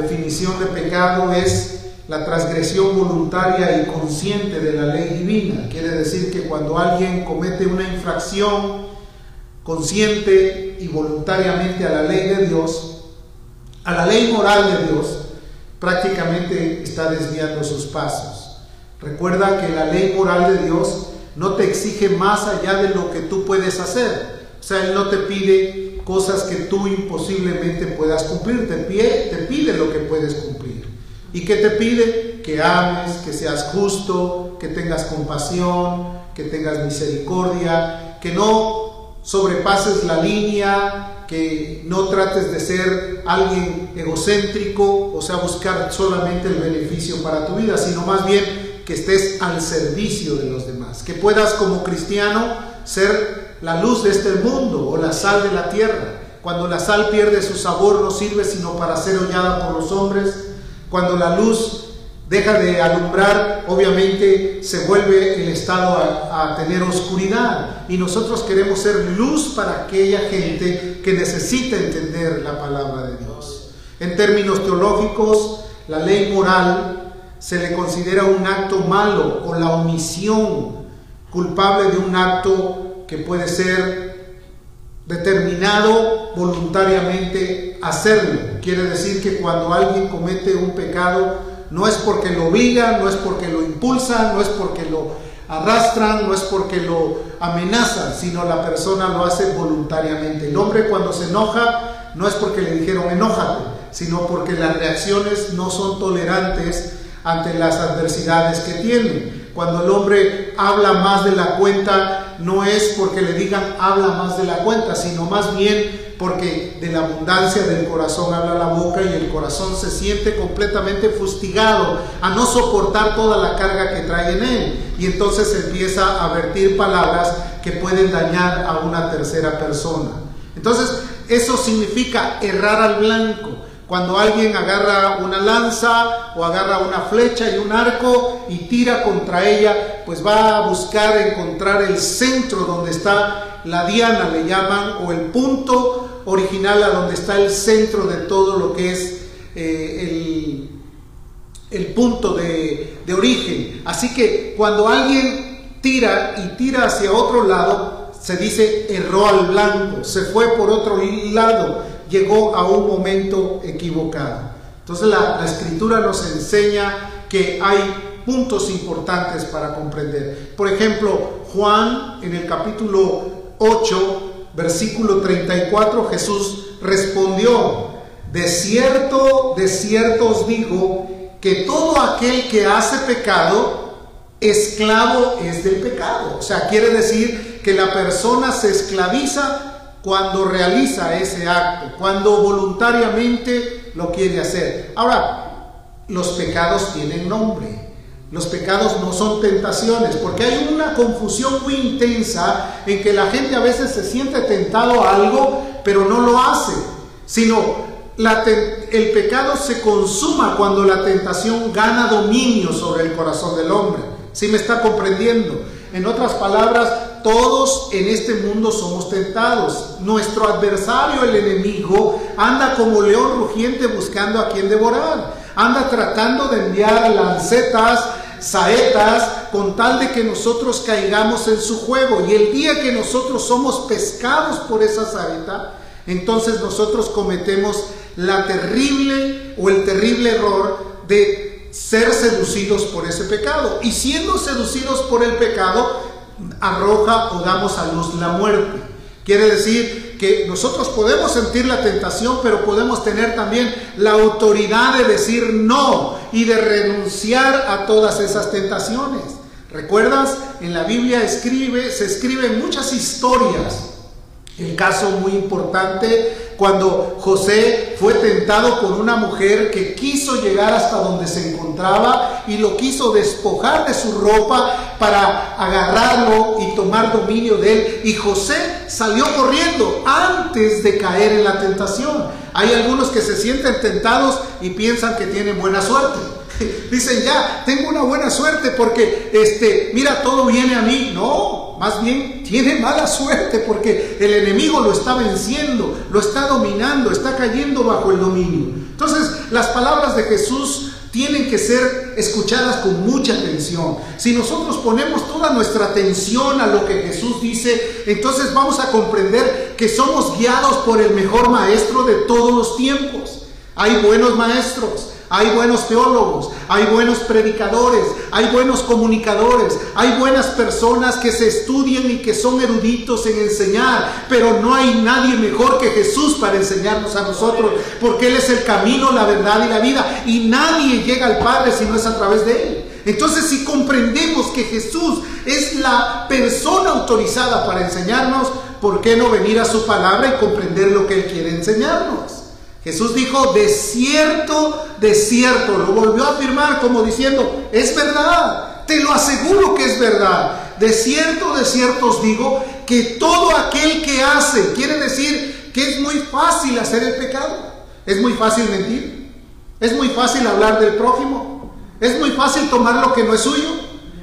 definición de pecado es la transgresión voluntaria y consciente de la ley divina. Quiere decir que cuando alguien comete una infracción consciente y voluntariamente a la ley de Dios, a la ley moral de Dios, prácticamente está desviando sus pasos. Recuerda que la ley moral de Dios no te exige más allá de lo que tú puedes hacer. O sea, Él no te pide cosas que tú imposiblemente puedas cumplir, te pide, te pide lo que puedes cumplir. ¿Y qué te pide? Que ames, que seas justo, que tengas compasión, que tengas misericordia, que no sobrepases la línea, que no trates de ser alguien egocéntrico, o sea, buscar solamente el beneficio para tu vida, sino más bien que estés al servicio de los demás, que puedas como cristiano ser la luz de este mundo o la sal de la tierra. Cuando la sal pierde su sabor no sirve sino para ser hollada por los hombres cuando la luz deja de alumbrar, obviamente se vuelve el estado a, tener oscuridad. Y nosotros queremos ser luz para aquella gente que necesita entender la palabra de Dios. En términos teológicos, la ley moral se le considera un acto malo o la omisión culpable de un acto que puede ser determinado voluntariamente hacerlo. Quiere decir que cuando alguien comete un pecado, no es porque lo obliga, no es porque lo impulsa, no es porque lo arrastran, no es porque lo amenazan, sino la persona lo hace voluntariamente. El hombre cuando se enoja, no es porque le dijeron enójate, sino porque las reacciones no son tolerantes ante las adversidades que tiene. Cuando el hombre habla más de la cuenta, no es porque le digan habla más de la cuenta, sino más bien porque de la abundancia del corazón habla la boca y el corazón se siente completamente fustigado a no soportar toda la carga que trae en él. Y entonces empieza a vertir palabras que pueden dañar a una tercera persona. Entonces, eso significa errar al blanco. Cuando alguien agarra una lanza o agarra una flecha y un arco y tira contra ella, pues va a buscar encontrar el centro donde está la diana, le llaman, o el punto original a donde está el centro de todo lo que es eh, el, punto de, de origen. Así que cuando alguien tira y tira hacia otro lado, se dice erró al blanco, se fue por otro lado llegó a un momento equivocado. Entonces la, escritura nos enseña que hay puntos importantes para comprender. Por ejemplo, Juan en el capítulo 8, versículo 34, Jesús respondió, de cierto, de cierto os digo, que todo aquel que hace pecado, esclavo es del pecado. O sea, quiere decir que la persona se esclaviza cuando realiza ese acto, cuando voluntariamente lo quiere hacer. Ahora, los pecados tienen nombre. Los pecados no son tentaciones, porque hay una confusión muy intensa en que la gente a veces se siente tentado a algo, pero no lo hace, sino el pecado se consuma cuando la tentación gana dominio sobre el corazón del hombre. ¿Sí me está comprendiendo? En otras palabras, todos en este mundo somos tentados. Nuestro adversario, el enemigo, anda como león rugiente buscando a quien devorar. Anda tratando de enviar lancetas, saetas, con tal de que nosotros caigamos en su juego. Y el día que nosotros somos pescados por esa saeta, entonces nosotros cometemos la terrible o el terrible error de ser seducidos por ese pecado. Y siendo seducidos por el pecado, arroja o damos a luz la muerte. Quiere decir que nosotros podemos sentir la tentación, pero podemos tener también la autoridad de decir no y de renunciar a todas esas tentaciones. ¿Recuerdas? En la Biblia se escriben muchas historias. El caso muy importante cuando José fue tentado por una mujer que quiso llegar hasta donde se encontraba y lo quiso despojar de su ropa para agarrarlo y tomar dominio de él. Y José salió corriendo antes de caer en la tentación. Hay algunos que se sienten tentados y piensan que tienen buena suerte. Dicen, ya, tengo una buena suerte porque, este, mira, todo viene a mí. No, más bien tiene mala suerte porque el enemigo lo está venciendo, lo está dominando, está cayendo bajo el dominio. Entonces, las palabras de Jesús tienen que ser escuchadas con mucha atención. Si nosotros ponemos toda nuestra atención a lo que Jesús dice, entonces vamos a comprender que somos guiados por el mejor maestro de todos los tiempos. Hay buenos maestros, hay buenos teólogos, hay buenos predicadores, hay buenos comunicadores, hay buenas personas que se estudian y que son eruditos en enseñar, pero no hay nadie mejor que Jesús para enseñarnos a nosotros, porque Él es el camino, la verdad y la vida, y nadie llega al Padre si no es a través de Él. Entonces, si comprendemos que Jesús es la persona autorizada para enseñarnos, ¿por qué no venir a su palabra y comprender lo que Él quiere enseñarnos? Jesús dijo, de cierto, de cierto, lo volvió a afirmar como diciendo, es verdad, te lo aseguro que es verdad. De cierto, de cierto os digo que todo aquel que hace, quiere decir que es muy fácil hacer el pecado, es muy fácil mentir, es muy fácil hablar del prójimo, es muy fácil tomar lo que no es suyo,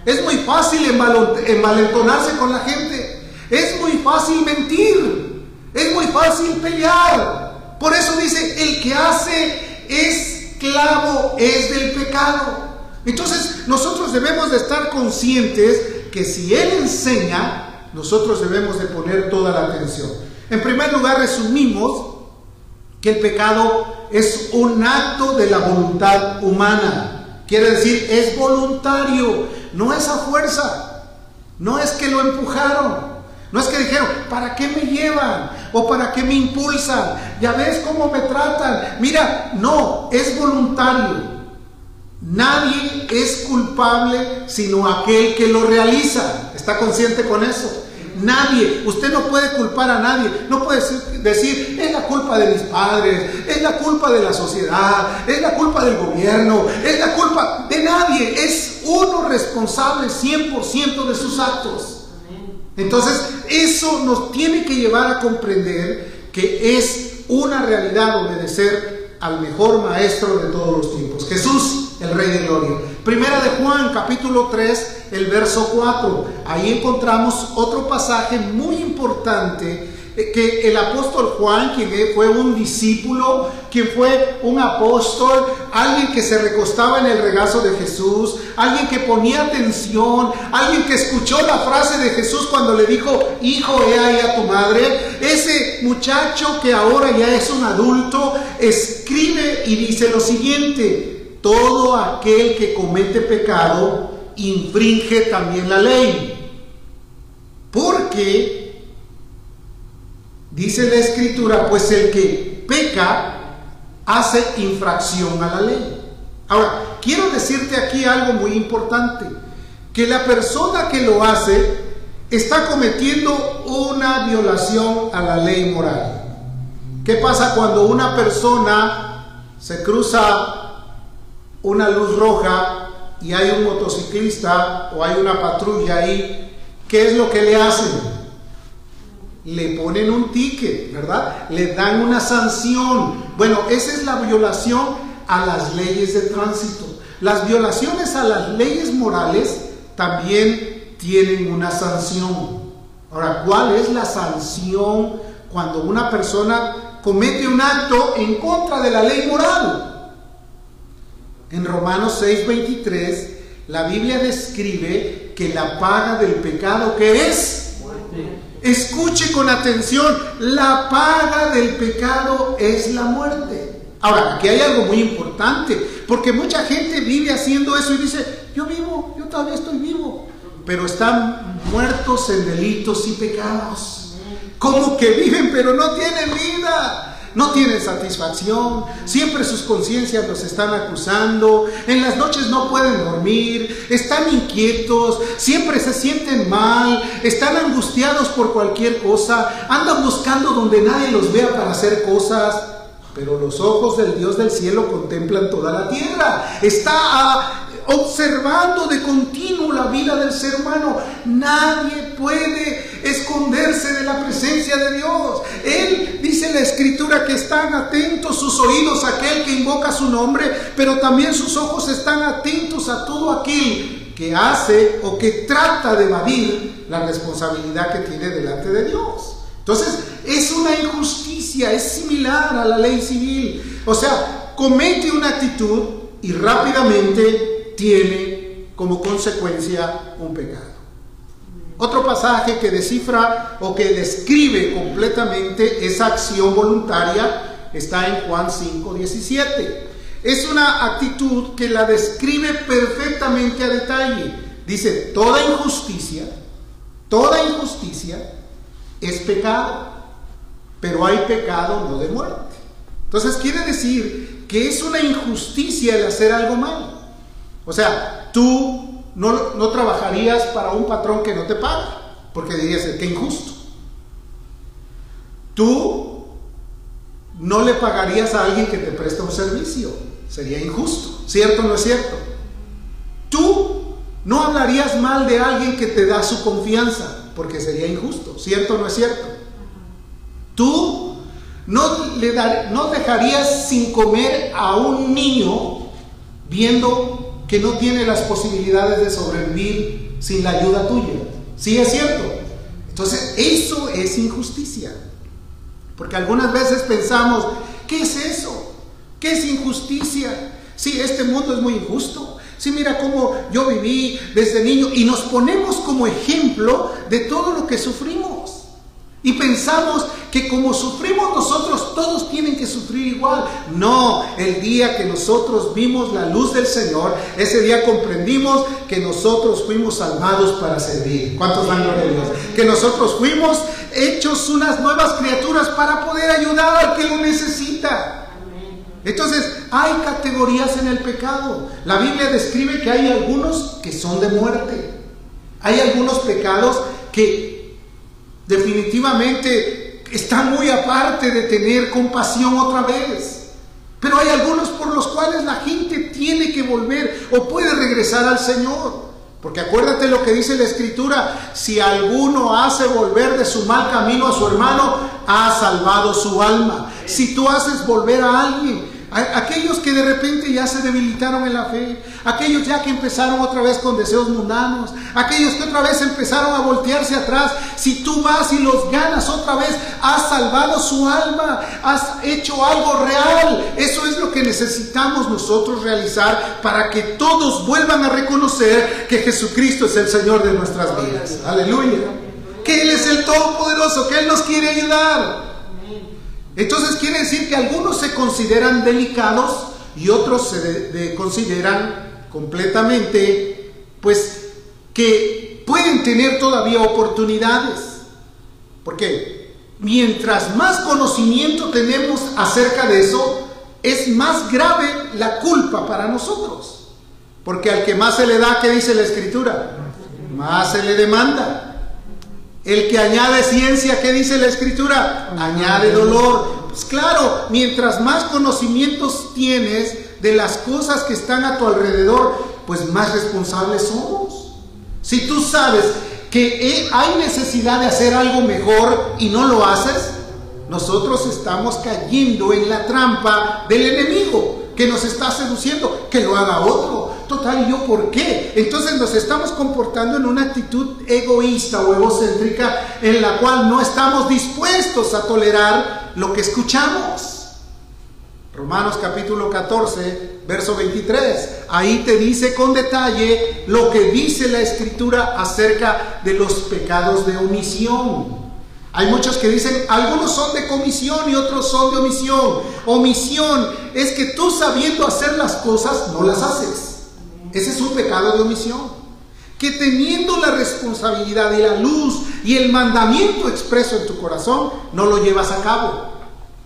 es muy fácil envalentonarse con la gente, es muy fácil mentir, es muy fácil pelear, por eso dice, el que hace esclavo es del pecado. Entonces nosotros debemos de estar conscientes que si Él enseña, nosotros debemos de poner toda la atención. En primer lugar, resumimos que el pecado es un acto de la voluntad humana. Quiere decir, es voluntario, no es a fuerza, no es que lo empujaron, no es que dijeron, ¿para qué me llevan? ¿O para qué me impulsan? Ya ves cómo me tratan. Mira, no, es voluntario. Nadie es culpable sino aquel que lo realiza. ¿Está consciente con eso? Nadie, usted no puede culpar a nadie, no puede decir, es la culpa de mis padres, es la culpa de la sociedad, es la culpa del gobierno, es la culpa de nadie, es uno responsable 100% de sus actos. Entonces, eso nos tiene que llevar a comprender que es una realidad obedecer al mejor maestro de todos los tiempos, Jesús, el Rey de Gloria. Primera de Juan, capítulo 3, el verso 4. Ahí encontramos otro pasaje muy importante que el apóstol Juan, quien fue un discípulo, quien fue un apóstol, alguien que se recostaba en el regazo de Jesús, alguien que ponía atención, alguien que escuchó la frase de Jesús cuando le dijo, hijo, he ahí a tu madre, ese muchacho que ahora ya es un adulto, escribe y dice lo siguiente, todo aquel que comete pecado infringe también la ley. Porque Dice la escritura, pues el que peca hace infracción a la ley. Ahora, quiero decirte aquí algo muy importante, que la persona que lo hace está cometiendo una violación a la ley moral. ¿Qué pasa cuando una persona se cruza una luz roja y hay un motociclista o hay una patrulla ahí? ¿Qué es lo que le hacen? le ponen un ticket, ¿verdad? Le dan una sanción. Bueno, esa es la violación a las leyes de tránsito. Las violaciones a las leyes morales también tienen una sanción. Ahora, ¿cuál es la sanción cuando una persona comete un acto en contra de la ley moral? En Romanos 6:23, la Biblia describe que la paga del pecado que es muerte Escuche con atención, la paga del pecado es la muerte. Ahora, aquí hay algo muy importante, porque mucha gente vive haciendo eso y dice, yo vivo, yo todavía estoy vivo, pero están muertos en delitos y pecados. Como que viven, pero no tienen vida no tienen satisfacción, siempre sus conciencias los están acusando, en las noches no pueden dormir, están inquietos, siempre se sienten mal, están angustiados por cualquier cosa, andan buscando donde nadie los vea para hacer cosas. Pero los ojos del Dios del cielo contemplan toda la tierra. Está a, observando de continuo la vida del ser humano. Nadie puede esconderse de la presencia de Dios. Él dice en la escritura que están atentos sus oídos a aquel que invoca su nombre, pero también sus ojos están atentos a todo aquel que hace o que trata de evadir la responsabilidad que tiene delante de Dios. Entonces, es una injusticia, es similar a la ley civil. O sea, comete una actitud y rápidamente tiene como consecuencia un pecado. Otro pasaje que descifra o que describe completamente esa acción voluntaria está en Juan 5, 17. Es una actitud que la describe perfectamente a detalle. Dice, toda injusticia, toda injusticia es pecado, pero hay pecado no de muerte. Entonces quiere decir que es una injusticia el hacer algo mal. O sea, tú no, no trabajarías para un patrón que no te paga, porque dirías, que injusto. Tú no le pagarías a alguien que te presta un servicio, sería injusto, ¿cierto o no es cierto? Tú no hablarías mal de alguien que te da su confianza, porque sería injusto, ¿cierto o no es cierto? Tú no, le no dejarías sin comer a un niño viendo que no tiene las posibilidades de sobrevivir sin la ayuda tuya. ¿Sí es cierto? Entonces, eso es injusticia. Porque algunas veces pensamos, ¿qué es eso? ¿Qué es injusticia? Sí, este mundo es muy injusto. Sí, mira cómo yo viví desde niño y nos ponemos como ejemplo de todo lo que sufrimos. Y pensamos que como sufrimos nosotros, todos tienen que sufrir igual. No, el día que nosotros vimos la luz del Señor, ese día comprendimos que nosotros fuimos salvados para servir. ¿Cuántos dan gloria Dios? Que nosotros fuimos hechos unas nuevas criaturas para poder ayudar al que lo necesita. Entonces, hay categorías en el pecado. La Biblia describe que hay algunos que son de muerte. Hay algunos pecados que definitivamente están muy aparte de tener compasión otra vez. Pero hay algunos por los cuales la gente tiene que volver o puede regresar al Señor. Porque acuérdate lo que dice la escritura, si alguno hace volver de su mal camino a su hermano, ha salvado su alma. Si tú haces volver a alguien Aquellos que de repente ya se debilitaron en la fe, aquellos ya que empezaron otra vez con deseos mundanos, aquellos que otra vez empezaron a voltearse atrás, si tú vas y los ganas otra vez, has salvado su alma, has hecho algo real. Eso es lo que necesitamos nosotros realizar para que todos vuelvan a reconocer que Jesucristo es el Señor de nuestras vidas. Aleluya. Que Él es el Todopoderoso, que Él nos quiere ayudar. Entonces quiere decir que algunos se consideran delicados y otros se consideran completamente, pues, que pueden tener todavía oportunidades. Porque mientras más conocimiento tenemos acerca de eso, es más grave la culpa para nosotros. Porque al que más se le da, ¿qué dice la escritura? Más se le demanda. El que añade ciencia, ¿qué dice la escritura? Añade dolor. Pues claro, mientras más conocimientos tienes de las cosas que están a tu alrededor, pues más responsables somos. Si tú sabes que hay necesidad de hacer algo mejor y no lo haces, nosotros estamos cayendo en la trampa del enemigo que nos está seduciendo, que lo haga otro. Total, ¿y yo por qué? Entonces nos estamos comportando en una actitud egoísta o egocéntrica en la cual no estamos dispuestos a tolerar lo que escuchamos. Romanos capítulo 14, verso 23. Ahí te dice con detalle lo que dice la escritura acerca de los pecados de omisión. Hay muchos que dicen, algunos son de comisión y otros son de omisión. Omisión es que tú sabiendo hacer las cosas no las haces. Ese es un pecado de omisión. Que teniendo la responsabilidad y la luz y el mandamiento expreso en tu corazón, no lo llevas a cabo.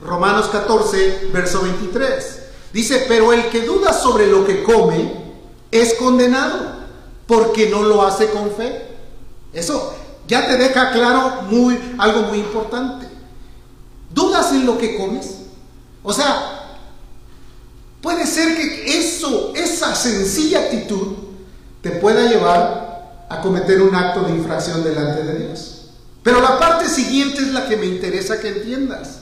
Romanos 14, verso 23. Dice, pero el que duda sobre lo que come es condenado porque no lo hace con fe. Eso ya te deja claro muy, algo muy importante. ¿Dudas en lo que comes? O sea, puede ser que eso, esa sencilla actitud, te pueda llevar a cometer un acto de infracción delante de Dios. Pero la parte siguiente es la que me interesa que entiendas.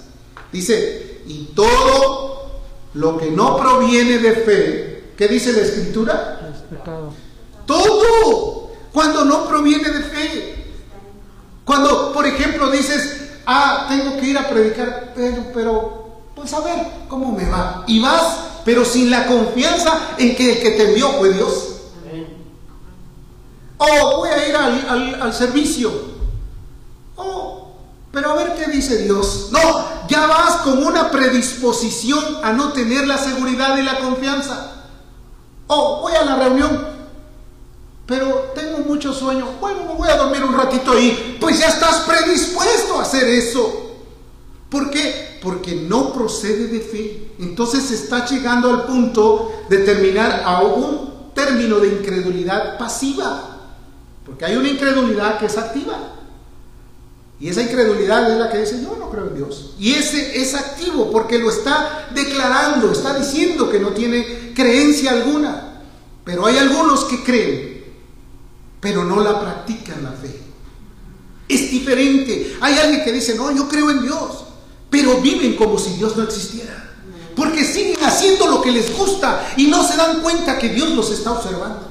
Dice, y todo lo que no proviene de fe, ¿qué dice la escritura? Todo, cuando no proviene de fe. Cuando, por ejemplo, dices, ah, tengo que ir a predicar, pero, pero, pues a ver cómo me va. Y vas, pero sin la confianza en que el que te envió fue Dios. Oh, voy a ir al, al servicio. Oh, pero a ver qué dice Dios. No, ya vas con una predisposición a no tener la seguridad y la confianza. Oh, voy a la reunión, pero tengo mucho sueño. Bueno, me voy a dormir un ratito ahí. Pues ya estás predispuesto a hacer eso. ¿Por qué? Porque no procede de fe. Entonces está llegando al punto de terminar a un término de incredulidad pasiva. Porque hay una incredulidad que es activa. Y esa incredulidad es la que dice, yo no creo en Dios. Y ese es activo porque lo está declarando, está diciendo que no tiene creencia alguna. Pero hay algunos que creen pero no la practican la fe. Es diferente. Hay alguien que dice, no, yo creo en Dios, pero viven como si Dios no existiera. Porque siguen haciendo lo que les gusta y no se dan cuenta que Dios los está observando.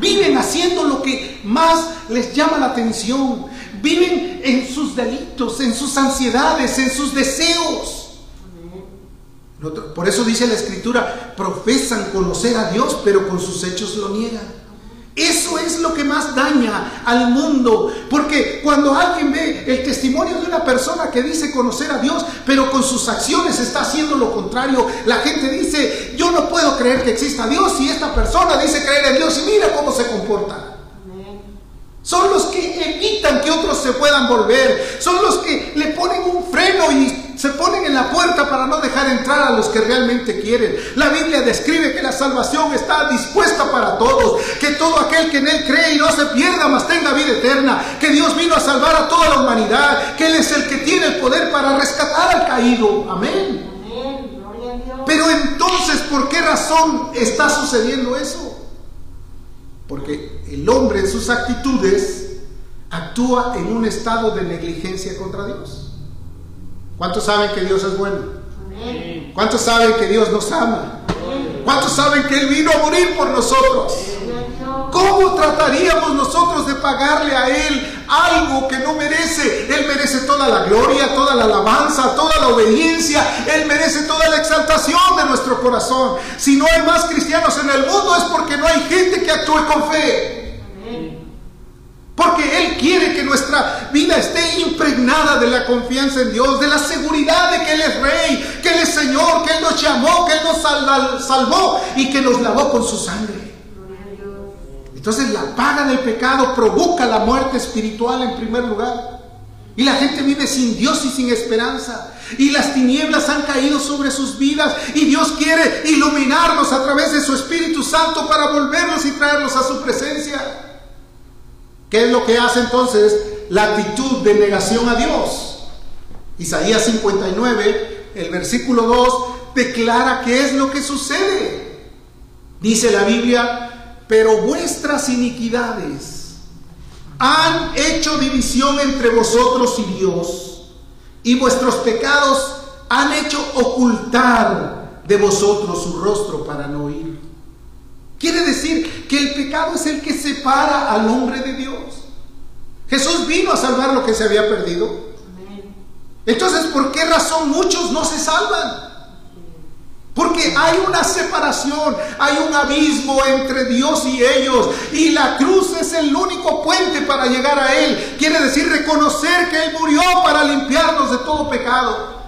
Viven haciendo lo que más les llama la atención. Viven en sus delitos, en sus ansiedades, en sus deseos. Por eso dice la escritura, profesan conocer a Dios, pero con sus hechos lo niegan. Eso es lo que más daña al mundo, porque cuando alguien ve el testimonio de una persona que dice conocer a Dios, pero con sus acciones está haciendo lo contrario, la gente dice, yo no puedo creer que exista Dios y esta persona dice creer en Dios y mira cómo se comporta. Son los que evitan que otros se puedan volver, son los que le ponen un freno y se ponen en la puerta para no dejar entrar a los que realmente quieren. La Biblia describe que la salvación está dispuesta para todos, que todo aquel que en Él cree y no se pierda, mas tenga vida eterna, que Dios vino a salvar a toda la humanidad, que Él es el que tiene el poder para rescatar al caído. Amén. Pero entonces, ¿por qué razón está sucediendo eso? Porque el hombre en sus actitudes actúa en un estado de negligencia contra Dios. ¿Cuántos saben que Dios es bueno? ¿Cuántos saben que Dios nos ama? ¿Cuántos saben que Él vino a morir por nosotros? ¿Cómo trataríamos nosotros de pagarle a Él algo que no merece? Él merece toda la gloria, toda la alabanza, toda la obediencia. Él merece toda la exaltación de nuestro corazón. Si no hay más cristianos en el mundo es porque no hay gente que actúe con fe. Porque Él quiere que nuestra vida esté impregnada de la confianza en Dios, de la seguridad de que Él es Rey, que Él es Señor, que Él nos llamó, que Él nos salvó y que nos lavó con su sangre. Entonces la paga del pecado provoca la muerte espiritual en primer lugar. Y la gente vive sin Dios y sin esperanza. Y las tinieblas han caído sobre sus vidas. Y Dios quiere iluminarnos a través de su Espíritu Santo para volvernos y traernos a su presencia. ¿Qué es lo que hace entonces la actitud de negación a Dios? Isaías 59, el versículo 2, declara qué es lo que sucede. Dice la Biblia, pero vuestras iniquidades han hecho división entre vosotros y Dios, y vuestros pecados han hecho ocultar de vosotros su rostro para no oír. Quiere decir que el pecado es el que separa al hombre de Dios. Jesús vino a salvar lo que se había perdido. Entonces, ¿por qué razón muchos no se salvan? Porque hay una separación, hay un abismo entre Dios y ellos. Y la cruz es el único puente para llegar a Él. Quiere decir reconocer que Él murió para limpiarnos de todo pecado.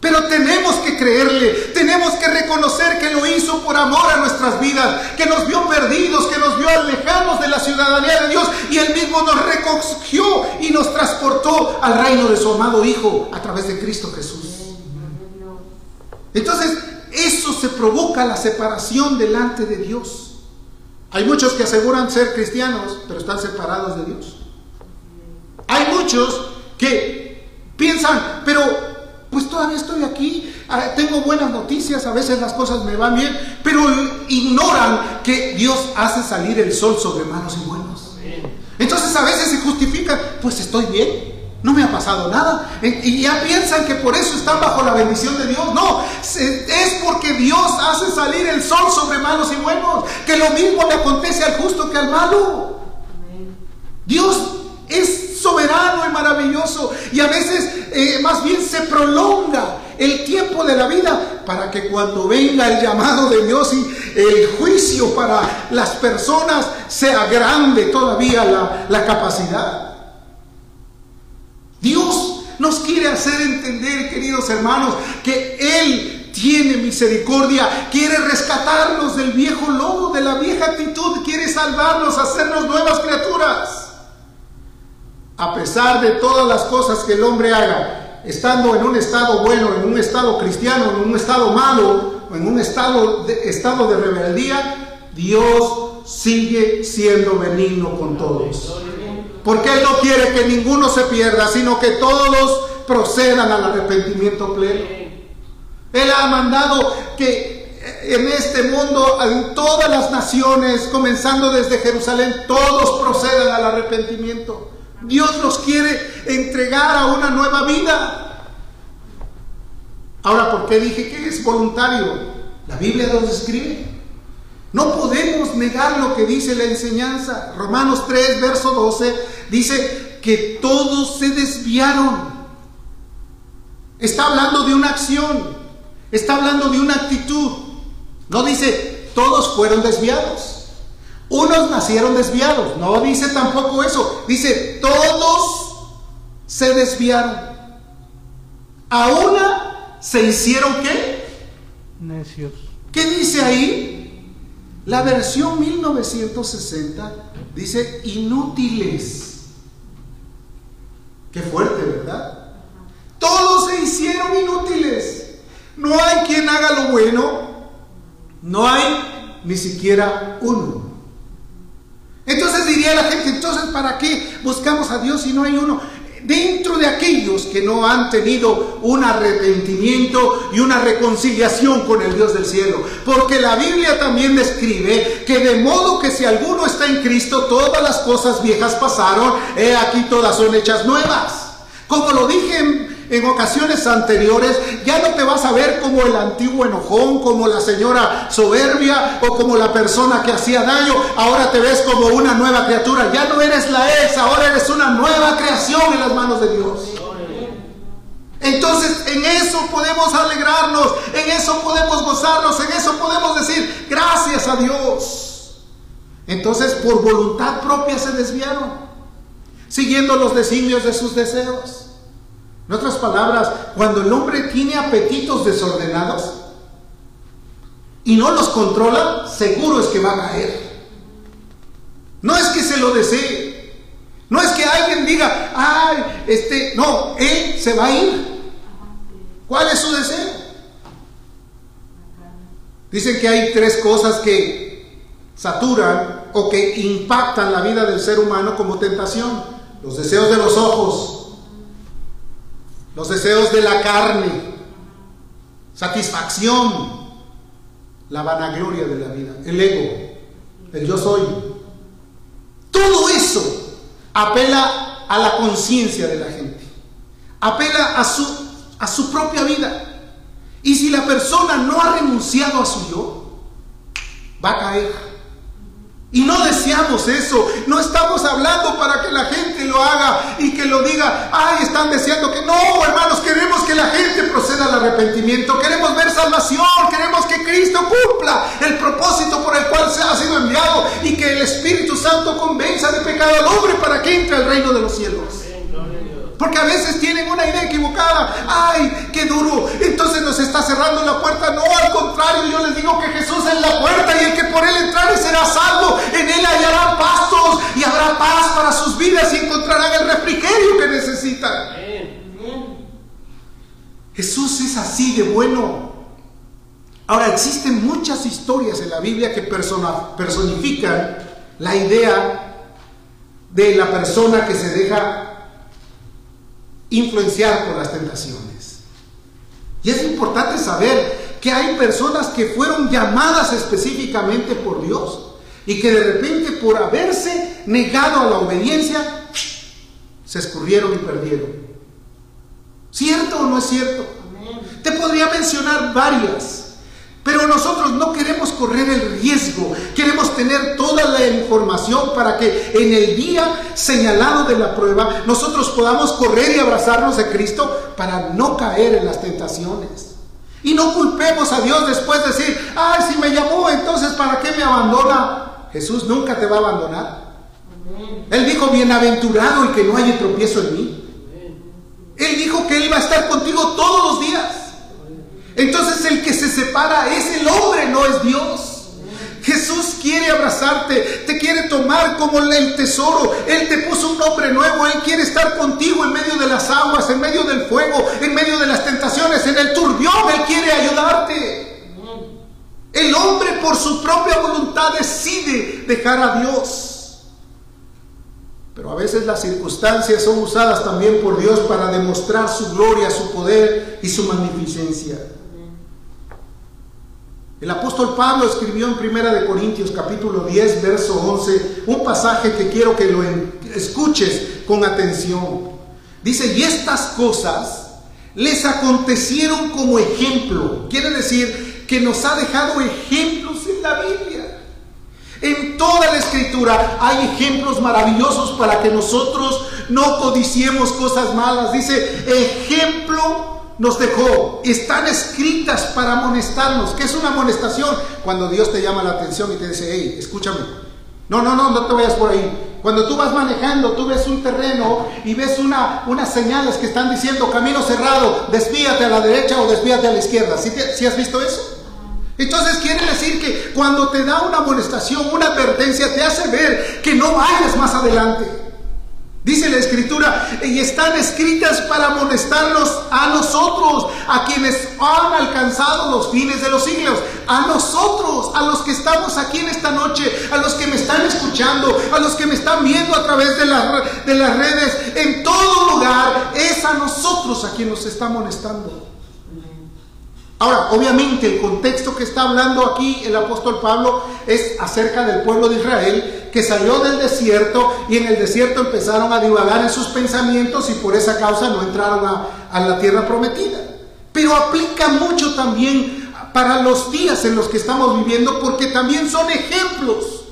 Pero tenemos que creerle, tenemos que reconocer que lo hizo por amor a nuestras vidas, que nos vio perdidos, que nos vio alejados de la ciudadanía de Dios y Él mismo nos recogió y nos transportó al reino de su amado Hijo a través de Cristo Jesús. Entonces, eso se provoca la separación delante de Dios. Hay muchos que aseguran ser cristianos, pero están separados de Dios. Hay muchos que piensan, pero pues todavía estoy aquí, ah, tengo buenas noticias, a veces las cosas me van bien, pero ignoran que Dios hace salir el sol sobre malos y buenos. Entonces a veces se justifican, pues estoy bien, no me ha pasado nada. Y ya piensan que por eso están bajo la bendición de Dios. No, es porque Dios hace salir el sol sobre malos y buenos, que lo mismo le acontece al justo que al malo. Dios es soberano y maravilloso. Y a veces eh, más bien se prolonga el tiempo de la vida para que cuando venga el llamado de Dios y el juicio para las personas sea grande todavía la, la capacidad. Dios nos quiere hacer entender, queridos hermanos, que Él tiene misericordia, quiere rescatarnos del viejo lobo, de la vieja actitud, quiere salvarnos, hacernos nuevas criaturas. A pesar de todas las cosas que el hombre haga, estando en un estado bueno, en un estado cristiano, en un estado malo, o en un estado de, estado de rebeldía, Dios sigue siendo benigno con todos. Porque Él no quiere que ninguno se pierda, sino que todos procedan al arrepentimiento pleno. Él ha mandado que en este mundo, en todas las naciones, comenzando desde Jerusalén, todos procedan al arrepentimiento. Dios nos quiere entregar a una nueva vida. Ahora, ¿por qué dije que es voluntario? La Biblia nos describe. No podemos negar lo que dice la enseñanza. Romanos 3, verso 12, dice que todos se desviaron. Está hablando de una acción, está hablando de una actitud. No dice todos fueron desviados. Unos nacieron desviados. No dice tampoco eso. Dice todos se desviaron. A una se hicieron qué? Necios. ¿Qué dice ahí? La versión 1960 dice inútiles. Qué fuerte, ¿verdad? Todos se hicieron inútiles. No hay quien haga lo bueno. No hay ni siquiera uno. Entonces diría la gente, entonces ¿para qué buscamos a Dios si no hay uno? Dentro de aquellos que no han tenido un arrepentimiento y una reconciliación con el Dios del cielo. Porque la Biblia también describe que de modo que si alguno está en Cristo, todas las cosas viejas pasaron, he aquí todas son hechas nuevas. Como lo dije en, ocasiones anteriores, ya no te vas a ver como el antiguo enojón, como la señora soberbia o como la persona que hacía daño. Ahora te ves como una nueva criatura. Ya no eres la ex, ahora eres una nueva creación en las manos de Dios. Entonces en eso podemos alegrarnos, en eso podemos gozarnos, en eso podemos decir gracias a Dios. Entonces por voluntad propia se desviaron siguiendo los designios de sus deseos. En otras palabras, cuando el hombre tiene apetitos desordenados y no los controla, seguro es que va a caer. No es que se lo desee. No es que alguien diga, ay, este, no, él se va a ir. ¿Cuál es su deseo? Dicen que hay tres cosas que saturan o que impactan la vida del ser humano como tentación los deseos de los ojos, los deseos de la carne, satisfacción, la vanagloria de la vida, el ego, el yo soy. Todo eso apela a la conciencia de la gente, apela a su, a su propia vida. Y si la persona no ha renunciado a su yo, va a caer. Y no deseamos eso. No estamos hablando para que la gente lo haga y que lo diga, ay, están deseando que no, hermanos, queremos que la gente proceda al arrepentimiento. Queremos ver salvación. Queremos que Cristo cumpla el propósito por el cual se ha sido enviado y que el Espíritu Santo convenza de pecado al hombre para que entre al reino de los cielos. Porque a veces tienen una idea equivocada. ¡Ay, qué duro! Entonces nos está cerrando la puerta. No, al contrario, yo les digo que Jesús es la puerta y el que por él entrare será salvo. En él hallarán pastos y habrá paz para sus vidas y encontrarán el refrigerio que necesitan. Jesús es así de bueno. Ahora, existen muchas historias en la Biblia que personifican la idea de la persona que se deja influenciar por las tentaciones. Y es importante saber que hay personas que fueron llamadas específicamente por Dios y que de repente por haberse negado a la obediencia, se escurrieron y perdieron. ¿Cierto o no es cierto? Te podría mencionar varias, Pero nosotros no queremos correr el riesgo, queremos tener toda la información para que en el día señalado de la prueba nosotros podamos correr y abrazarnos de Cristo para no caer en las tentaciones. Y no culpemos a Dios después de decir, ay, si me llamó, entonces ¿para qué me abandona? Jesús nunca te va a abandonar. Él dijo, bienaventurado y que no haya tropiezo en mí. Él dijo que Él iba a estar contigo todos los días. Entonces el que se separa es el hombre, no es Dios. Jesús quiere abrazarte, te quiere tomar como el tesoro. Él te puso un nombre nuevo, Él quiere estar contigo en medio de las aguas, en medio del fuego, en medio de las tentaciones, en el turbión, Él quiere ayudarte. El hombre por su propia voluntad decide dejar a Dios. Pero a veces las circunstancias son usadas también por Dios para demostrar su gloria, su poder y su magnificencia. El apóstol Pablo escribió en Primera de Corintios capítulo 10, verso 11, un pasaje que quiero que lo escuches con atención. Dice, y estas cosas les acontecieron como ejemplo. Quiere decir que nos ha dejado ejemplos en la Biblia. En toda la escritura hay ejemplos maravillosos para que nosotros no codiciemos cosas malas. Dice, ejemplo nos dejó, están escritas para amonestarnos. ¿Qué es una amonestación? Cuando Dios te llama la atención y te dice, hey, escúchame. No, no, no, no te vayas por ahí. Cuando tú vas manejando, tú ves un terreno y ves una, unas señales que están diciendo camino cerrado, desvíate a la derecha o desvíate a la izquierda. ¿Sí, has visto eso? Entonces quiere decir que cuando te da una amonestación, una advertencia, te hace ver que no vayas más adelante. Dice la escritura, y están escritas para amonestarnos a nosotros, a quienes han alcanzado los fines de los siglos, a nosotros, a los que estamos aquí en esta noche, a los que me están escuchando, a los que me están viendo a través de, de las redes, en todo lugar, es a nosotros a quien nos está amonestando. Ahora, obviamente el contexto que está hablando aquí el apóstol Pablo es acerca del pueblo de Israel que salió del desierto y en el desierto empezaron a divagar en sus pensamientos y por esa causa no entraron a, la tierra prometida. Pero aplica mucho también para los días en los que estamos viviendo porque también son ejemplos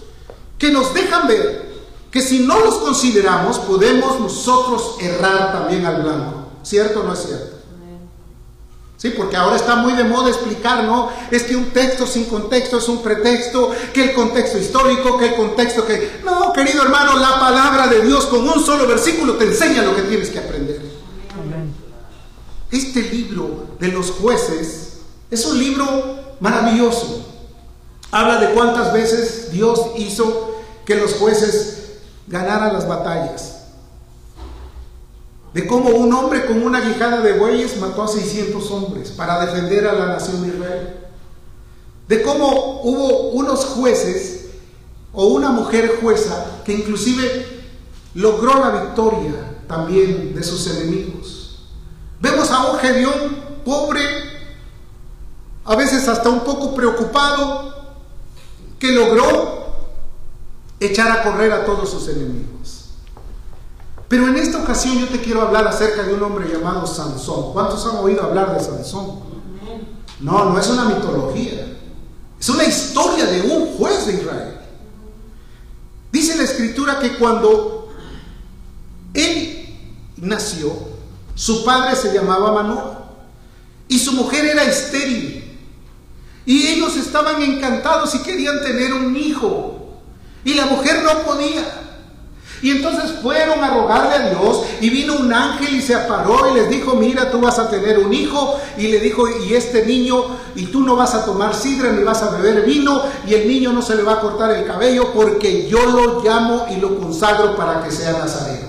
que nos dejan ver que si no los consideramos podemos nosotros errar también al blanco. ¿Cierto o no es cierto? Sí, porque ahora está muy de moda explicar, ¿no? Es que un texto sin contexto es un pretexto, que el contexto histórico, que el contexto que... No, querido hermano, la palabra de Dios con un solo versículo te enseña lo que tienes que aprender. Este libro de los jueces es un libro maravilloso. Habla de cuántas veces Dios hizo que los jueces ganaran las batallas de cómo un hombre con una guijada de bueyes mató a 600 hombres para defender a la nación de Israel. De cómo hubo unos jueces o una mujer jueza que inclusive logró la victoria también de sus enemigos. Vemos a un Gedeón pobre, a veces hasta un poco preocupado, que logró echar a correr a todos sus enemigos. Pero en esta ocasión yo te quiero hablar acerca de un hombre llamado Sansón. ¿Cuántos han oído hablar de Sansón? No, no es una mitología. Es una historia de un juez de Israel. Dice la escritura que cuando él nació, su padre se llamaba Manoah y su mujer era estéril. Y ellos estaban encantados y querían tener un hijo. Y la mujer no podía. Y entonces fueron a rogarle a Dios y vino un ángel y se aparó y les dijo, mira, tú vas a tener un hijo. Y le dijo, y este niño, y tú no vas a tomar sidra ni vas a beber vino, y el niño no se le va a cortar el cabello porque yo lo llamo y lo consagro para que sea nazareo.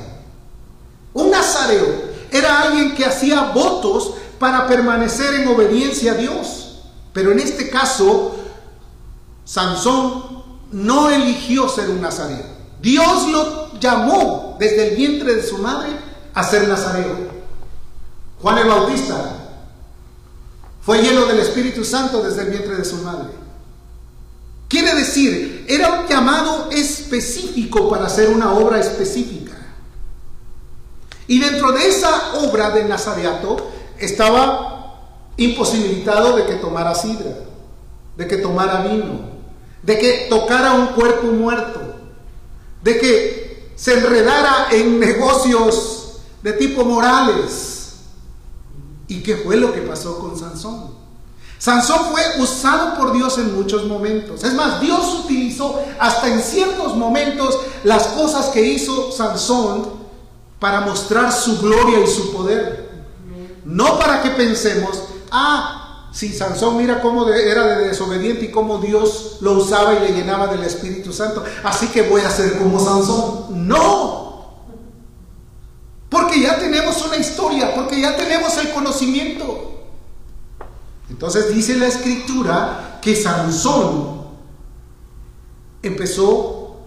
Un nazareo era alguien que hacía votos para permanecer en obediencia a Dios. Pero en este caso, Sansón no eligió ser un nazareo. Dios lo llamó desde el vientre de su madre a ser nazareo. Juan el Bautista fue lleno del Espíritu Santo desde el vientre de su madre. Quiere decir, era un llamado específico para hacer una obra específica. Y dentro de esa obra de nazareato estaba imposibilitado de que tomara sidra. de que tomara vino, de que tocara un cuerpo muerto, de que se enredara en negocios de tipo morales. ¿Y qué fue lo que pasó con Sansón? Sansón fue usado por Dios en muchos momentos. Es más, Dios utilizó hasta en ciertos momentos las cosas que hizo Sansón para mostrar su gloria y su poder. No para que pensemos, ah, si Sansón mira cómo era de desobediente y cómo Dios lo usaba y le llenaba del Espíritu Santo, así que voy a ser como Sansón. No. Porque ya tenemos una historia, porque ya tenemos el conocimiento. Entonces dice la escritura que Sansón empezó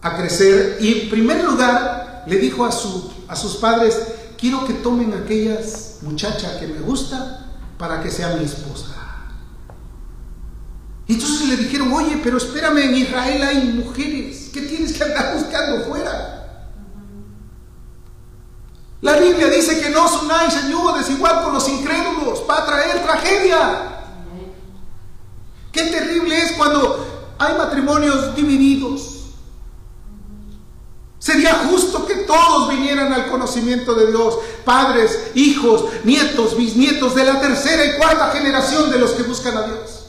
a crecer y en primer lugar le dijo a, a sus padres, quiero que tomen aquellas muchachas que me gusta para que sea mi esposa. Entonces le dijeron, oye, pero espérame, en Israel hay mujeres, ¿qué tienes que andar buscando fuera? La Biblia dice que no son unáis en yugo desigual con los incrédulos, va a traer tragedia. Qué terrible es cuando hay matrimonios divididos. Sería justo que todos vinieran al conocimiento de Dios, padres, hijos, nietos, bisnietos de la tercera y cuarta generación de los que buscan a Dios.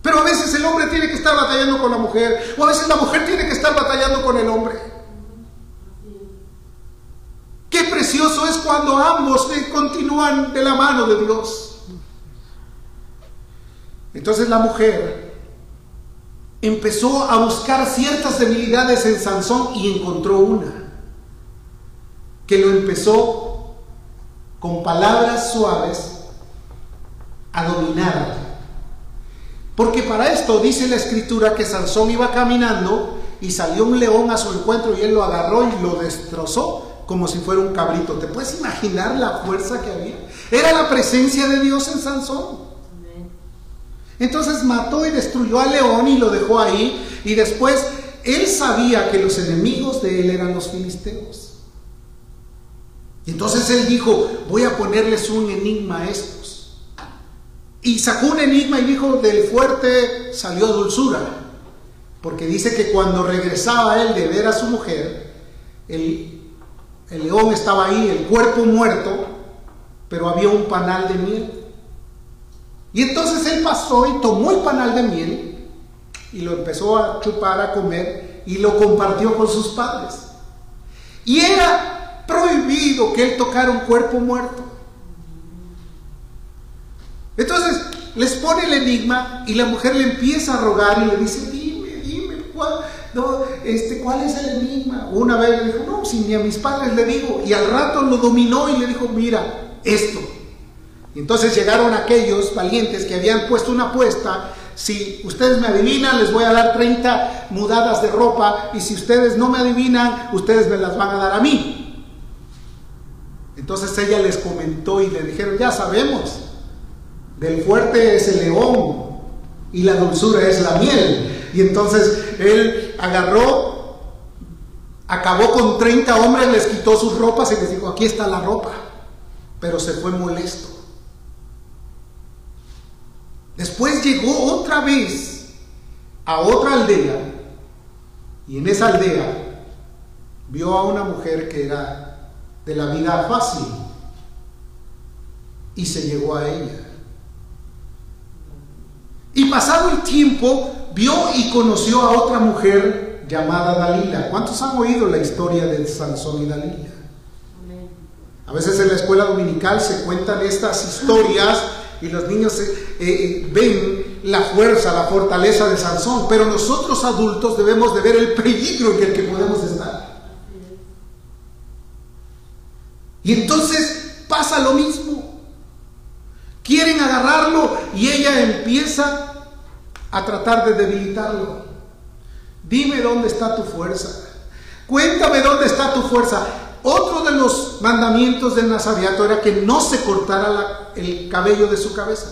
Pero a veces el hombre tiene que estar batallando con la mujer, o a veces la mujer tiene que estar batallando con el hombre. Qué precioso es cuando ambos continúan de la mano de Dios. Entonces la mujer empezó a buscar ciertas debilidades en Sansón y encontró una, que lo empezó con palabras suaves a dominar. Porque para esto dice la escritura que Sansón iba caminando y salió un león a su encuentro y él lo agarró y lo destrozó como si fuera un cabrito. ¿Te puedes imaginar la fuerza que había? Era la presencia de Dios en Sansón. Entonces mató y destruyó al león y lo dejó ahí. Y después él sabía que los enemigos de él eran los filisteos. Entonces él dijo, voy a ponerles un enigma a estos. Y sacó un enigma y dijo, del fuerte salió dulzura. Porque dice que cuando regresaba él de ver a su mujer, el el león estaba ahí, el cuerpo muerto, pero había un panal de miel. Y entonces él pasó y tomó el panal de miel y lo empezó a chupar, a comer y lo compartió con sus padres. Y era prohibido que él tocara un cuerpo muerto. Entonces les pone el enigma y la mujer le empieza a rogar y le dice, dime, dime, ¿cuál? este, ¿cuál es el enigma? Una vez le dijo, no, si ni a mis padres le digo. Y al rato lo dominó y le dijo, mira, esto. Entonces llegaron aquellos valientes que habían puesto una apuesta. Si ustedes me adivinan, les voy a dar 30 mudadas de ropa. Y si ustedes no me adivinan, ustedes me las van a dar a mí. Entonces ella les comentó y le dijeron, ya sabemos, del fuerte es el león y la dulzura es la miel. Y entonces él agarró, acabó con 30 hombres, les quitó sus ropas y les dijo, aquí está la ropa. Pero se fue molesto. Después llegó otra vez a otra aldea y en esa aldea vio a una mujer que era de la vida fácil y se llegó a ella. Y pasado el tiempo, vio y conoció a otra mujer llamada Dalila. ¿Cuántos han oído la historia de Sansón y Dalila? A veces en la escuela dominical se cuentan estas historias y los niños eh, eh, ven la fuerza, la fortaleza de Sansón, pero nosotros adultos debemos de ver el peligro en el que podemos estar. Y entonces pasa lo mismo. Quieren agarrarlo y ella empieza a tratar de debilitarlo. Dime dónde está tu fuerza. Cuéntame dónde está tu fuerza. Otro de los mandamientos del Nazareato era que no se cortara el cabello de su cabeza.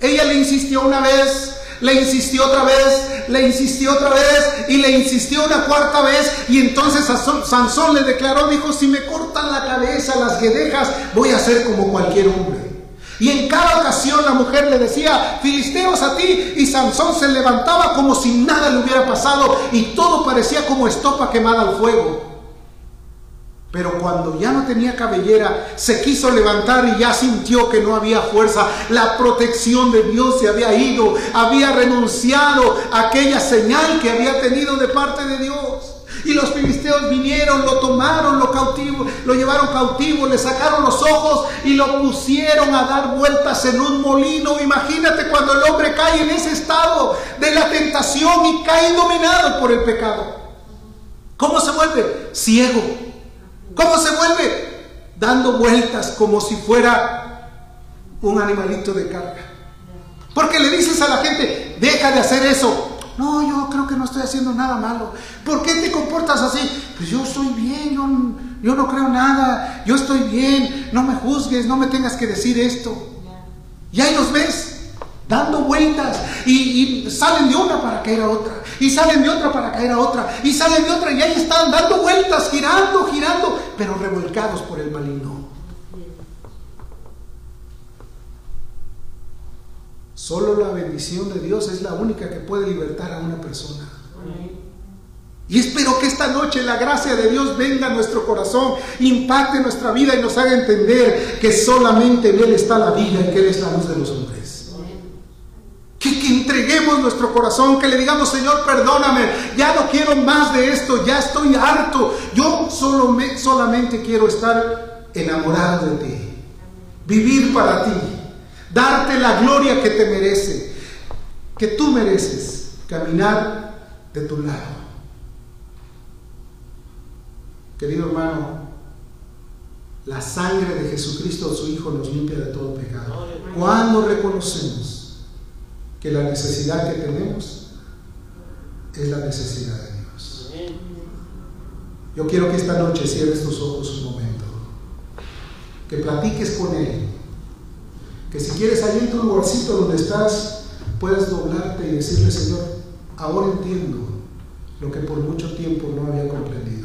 Ella le insistió una vez, le insistió otra vez, le insistió otra vez y le insistió una cuarta vez. Y entonces Sansón le declaró, dijo, si me cortan la cabeza, las guedejas, voy a ser como cualquier hombre. Y en cada ocasión la mujer le decía, Filisteos a ti, y Sansón se levantaba como si nada le hubiera pasado y todo parecía como estopa quemada al fuego. Pero cuando ya no tenía cabellera, se quiso levantar y ya sintió que no había fuerza. La protección de Dios se había ido, había renunciado a aquella señal que había tenido de parte de Dios. Y los filisteos vinieron, lo tomaron, lo cautivo, lo llevaron cautivo, le sacaron los ojos y lo pusieron a dar vueltas en un molino. Imagínate cuando el hombre cae en ese estado de la tentación y cae dominado por el pecado. ¿Cómo se vuelve? Ciego. ¿Cómo se vuelve? Dando vueltas como si fuera un animalito de carga. Porque le dices a la gente, deja de hacer eso. No, yo creo que no estoy haciendo nada malo. ¿Por qué te comportas así? Pues yo estoy bien, yo, no creo nada, yo estoy bien, no me juzgues, no me tengas que decir esto. Y ahí los ves, dando vueltas, y, salen de una para caer a otra, y salen de otra para caer a otra, y salen de otra, y ahí están dando vueltas, girando, girando, pero revolcados por el maligno. Solo la bendición de Dios es la única que puede libertar a una persona. Y espero que esta noche la gracia de Dios venga a nuestro corazón, impacte nuestra vida y nos haga entender que solamente en Él está la vida y que Él es la luz de los hombres. Entreguemos nuestro corazón, que le digamos, Señor, perdóname, ya no quiero más de esto, ya estoy harto. Yo solo me, solamente quiero estar enamorado de ti, vivir para ti darte la gloria que te merece, que tú mereces, caminar de tu lado. Querido hermano, la sangre de Jesucristo, su Hijo, nos limpia de todo pecado. Cuando reconocemos que la necesidad que tenemos es la necesidad de Dios. Yo quiero que esta noche cierres tus ojos un momento, que platiques con Él que si quieres ahí en tu lugarcito donde estás, puedas doblarte y decirle, Señor, ahora entiendo lo que por mucho tiempo no había comprendido.